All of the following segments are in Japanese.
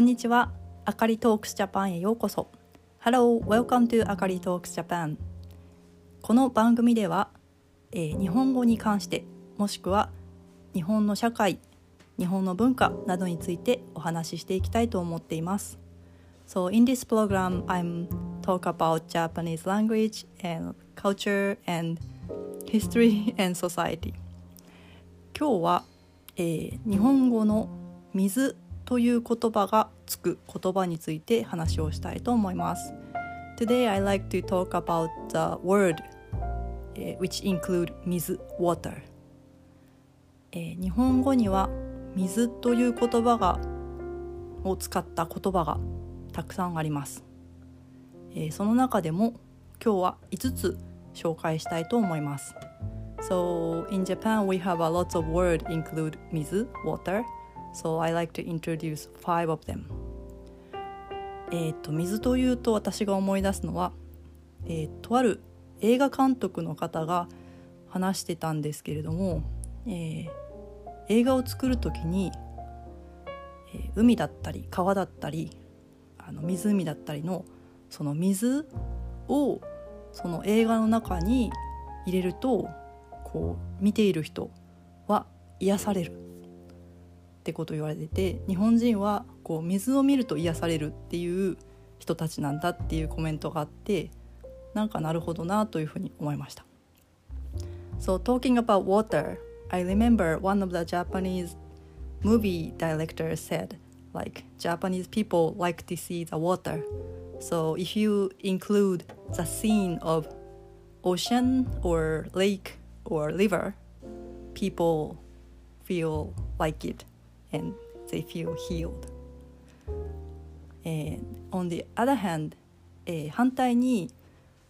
こんにちは。あかりトークスジャパンへようこそ。Hello, welcome to あかりトークスジャパン。この番組では、えー、日本語に関してもしくは日本の社会、日本の文化などについてお話ししていきたいと思っています。So in this program, I'm talk about Japanese language and culture and history and society. 今日は、えー、日本語の水という言葉がつく言葉について話をしたいと思います。Today I like to talk about the word、which include 水 water、えー、日本語には水という言葉がを使った言葉がたくさんあります、えー、その中でも今日は5つ紹介したいと思います So in Japan we have a lot of word include 水 water So I like to introduce five of them. えっ、と水というと私が思い出すのは、えー、とある映画監督の方が話してたんですけれども、えー、映画を作る時に、えー、海だったり川だったりあの湖だったりのその水をその映画の中に入れるとこう見ている人は癒される。ってことを言われてて日本人はこう水を見ると癒されるっていう人たちなんだっていうコメントがあってなんかなるほどなというふうに思いました。So talking about water, I remember one of the Japanese movie directors said like Japanese people like to see the water. So if you include the scene of ocean or lake or river, people feel like it and they feel healed. And on the other hand、えー、反対に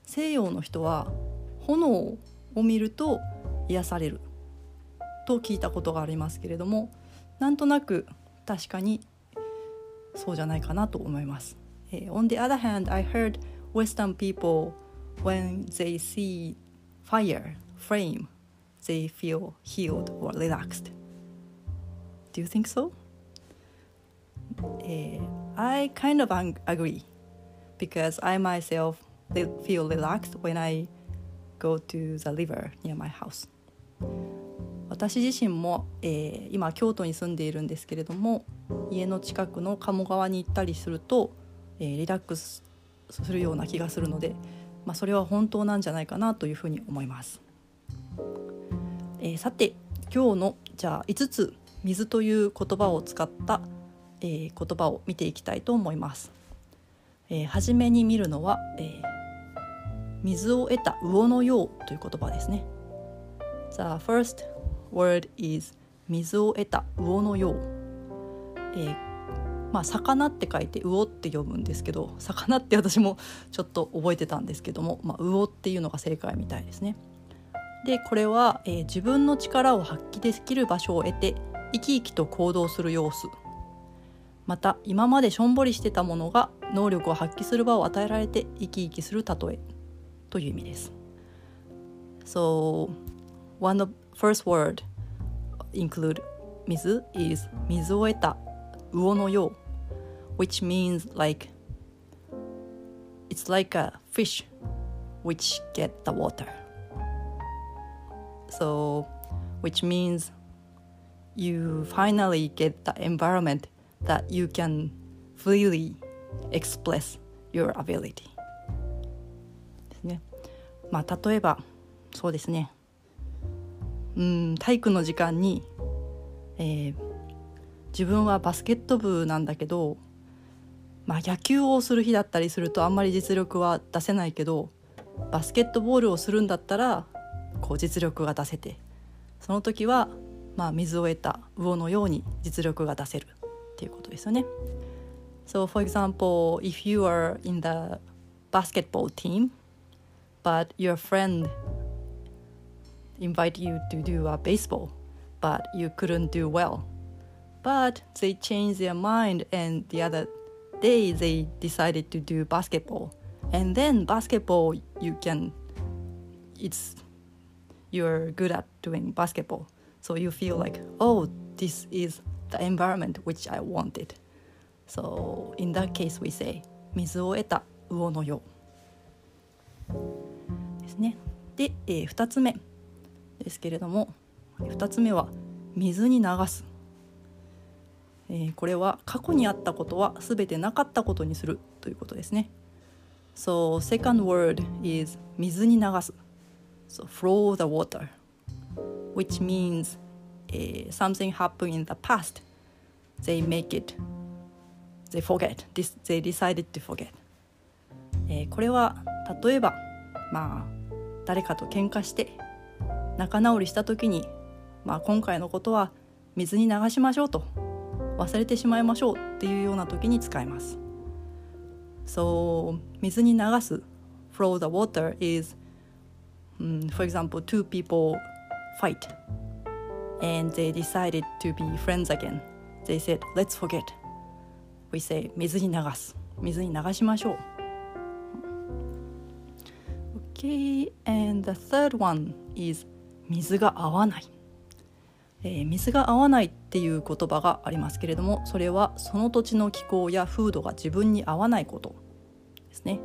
西洋の人は炎を見ると癒されると聞いたことがありますけれどもなんとなく確かにそうじゃないかなと思います。えー、on the other hand, I heard Western people when they see fire, flame, they feel healed or relaxed. Do you think so? Uh, I kind of agree because I myself feel relaxed when I go to the river near my house. 私自身も、えー、今京都に住んでいるんですけれども家の近くの鴨川に行ったりすると、えー、リラックスするような気がするので、まあ、それは本当なんじゃないかなというふうに思います。えー、さて今日のじゃあ5つ水という言葉を使った、えー、言葉を見ていきたいと思います。えー、初めに見るのは、えー、水を得た魚のようという言葉ですね。The first word is 水を得た魚のよう。えー、まあ魚って書いて魚って読むんですけど魚って私もちょっと覚えてたんですけども、まあ、魚っていうのが正解みたいですね。でこれは、えー、自分の力を発揮できる場所を得て生き生きと行動する様子また今までしょんぼりしてたものが能力を発揮する場を与えられて生き生きする例えという意味です。So one of first word include 水 is 水を得た魚のよう which means like it's like a fish which get the water so which means you finally get the environment that you can freely express your ability. ですね。まあ例えばそうですね。うん体育の時間に、えー、自分はバスケット部なんだけどまあ野球をする日だったりするとあんまり実力は出せないけどバスケットボールをするんだったらこう実力が出せてその時はまあ、水を得た魚のように実力が出せるっていうことですよね。So for example, if you are in the basketball team, but your friend invite you to do a baseball, but you couldn't do well, but they changed their mind and the other day they decided to do basketball, and then basketball you can, it's you're good at doing basketball. So you feel like, oh, this is the environment which I wanted. So in that case we say 水を得た魚のようですねで、えー、2つ目ですけれども2つ目は水に流す、えー、これは過去にあったことは全てなかったことにするということですね So second word is 水に流す So flow the water which means、uh, something happened in the past they make it they forget this they decided to forget、えー、これは例えばまあ誰かと喧嘩して仲直りした時に、まあ、今回のことは水に流しましょうと忘れてしまいましょうっていうような時に使います。So 水に流す flow the water is、um, for example two people fight and they decided to be friends again. They said let's forget. We say 水に流す水に流しましょう。Okay, and the third one is 水が合わない、えー、水が合わないっていう言葉がありますけれどもそれはその土地の気候や風土が自分に合わないことですね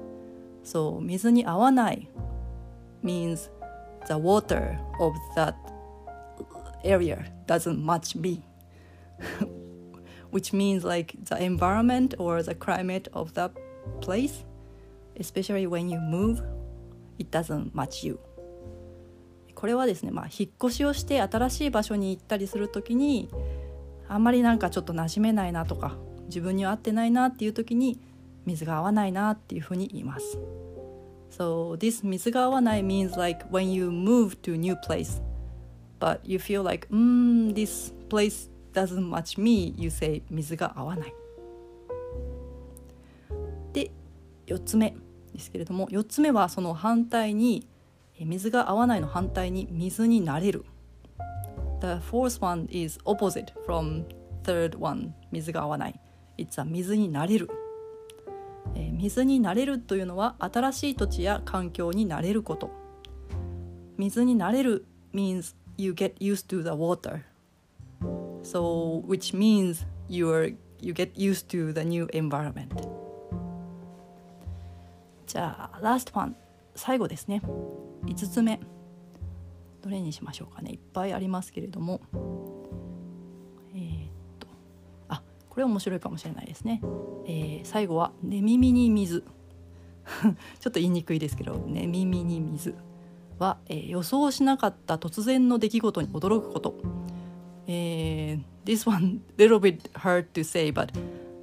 そう水に合わない means the water of that area doesn't match me which means like the environment or the climate of that place especially when you move it doesn't match you これはですね、まあ、引っ越しをして新しい場所に行ったりする時にあんまりなんかちょっと馴染めないなとか自分には合ってないなっていう時に水が合わないなっていうふうに言います。So this 水が合わない means like when you move to a new place but you feel like mm this place doesn't match me you say 水が合わないで4つ目ですけれども4つ目はその反対に水が合わないの反対に水になれる The fourth one is opposite from third one 水が合わない It's a 水になれる、え、水になれるというのは新しい土地や環境になれること水になれる means you get used to the water so which means you're you get used to the new environment じゃあ last one 最後ですね5つ目どれにしましょうかねいっぱいありますけれどもこれ面白いかもしれないですね、えー、最後は「寝耳に水」ちょっと言いにくいですけど「寝耳に水」は、えー、予想しなかった突然の出来事に驚くこと。えー、this one little bit hard to say, but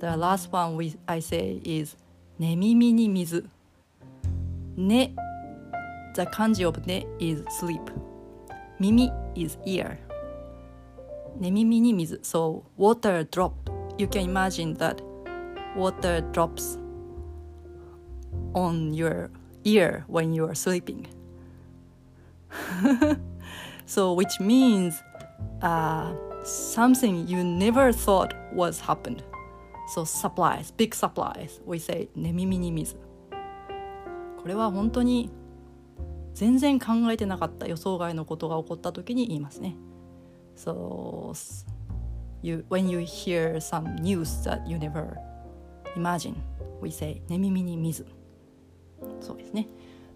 the last one we, I say is 寝耳に水。ね The kanji of ne is sleep. 耳 is ear. 寝耳に水 So water dropped You can imagine that water drops on your ear when you are sleeping. so which means uh, something you never thought was happened. So supplies, big supplies. We say 寝耳に水。これは本当に全然考えてなかった予想外のことが起こった時に言いますね。So you, when you hear some news that you never imagine, we say 寝耳に水。そうですね。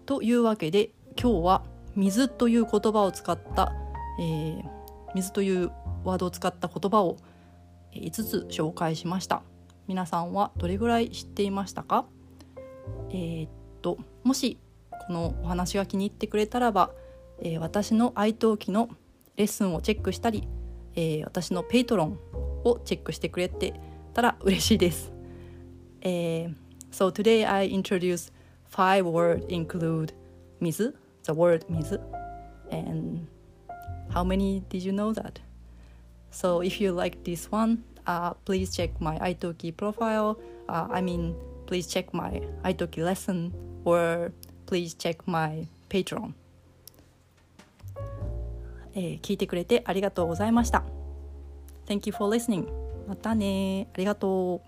というわけで今日は水という言葉を使った、えー、水というワードを使った言葉を5つ紹介しました。皆さんはどれぐらい知っていましたか？えー、っともしこのお話が気に入ってくれたらば、えー、私の愛登記のレッスンをチェックしたり、えー、私のペイトロンをチェックしてくれてたら嬉しいです。えー、so today I introduce five words include 水 the word 水 and how many did you know that? So if you like this one, uh, please check my iTalki profile. Uh, I mean, please check my iTalki lesson or please check my Patreon、 えー、聞いてくれてありがとうございました。Thank you for listening またねありがとう。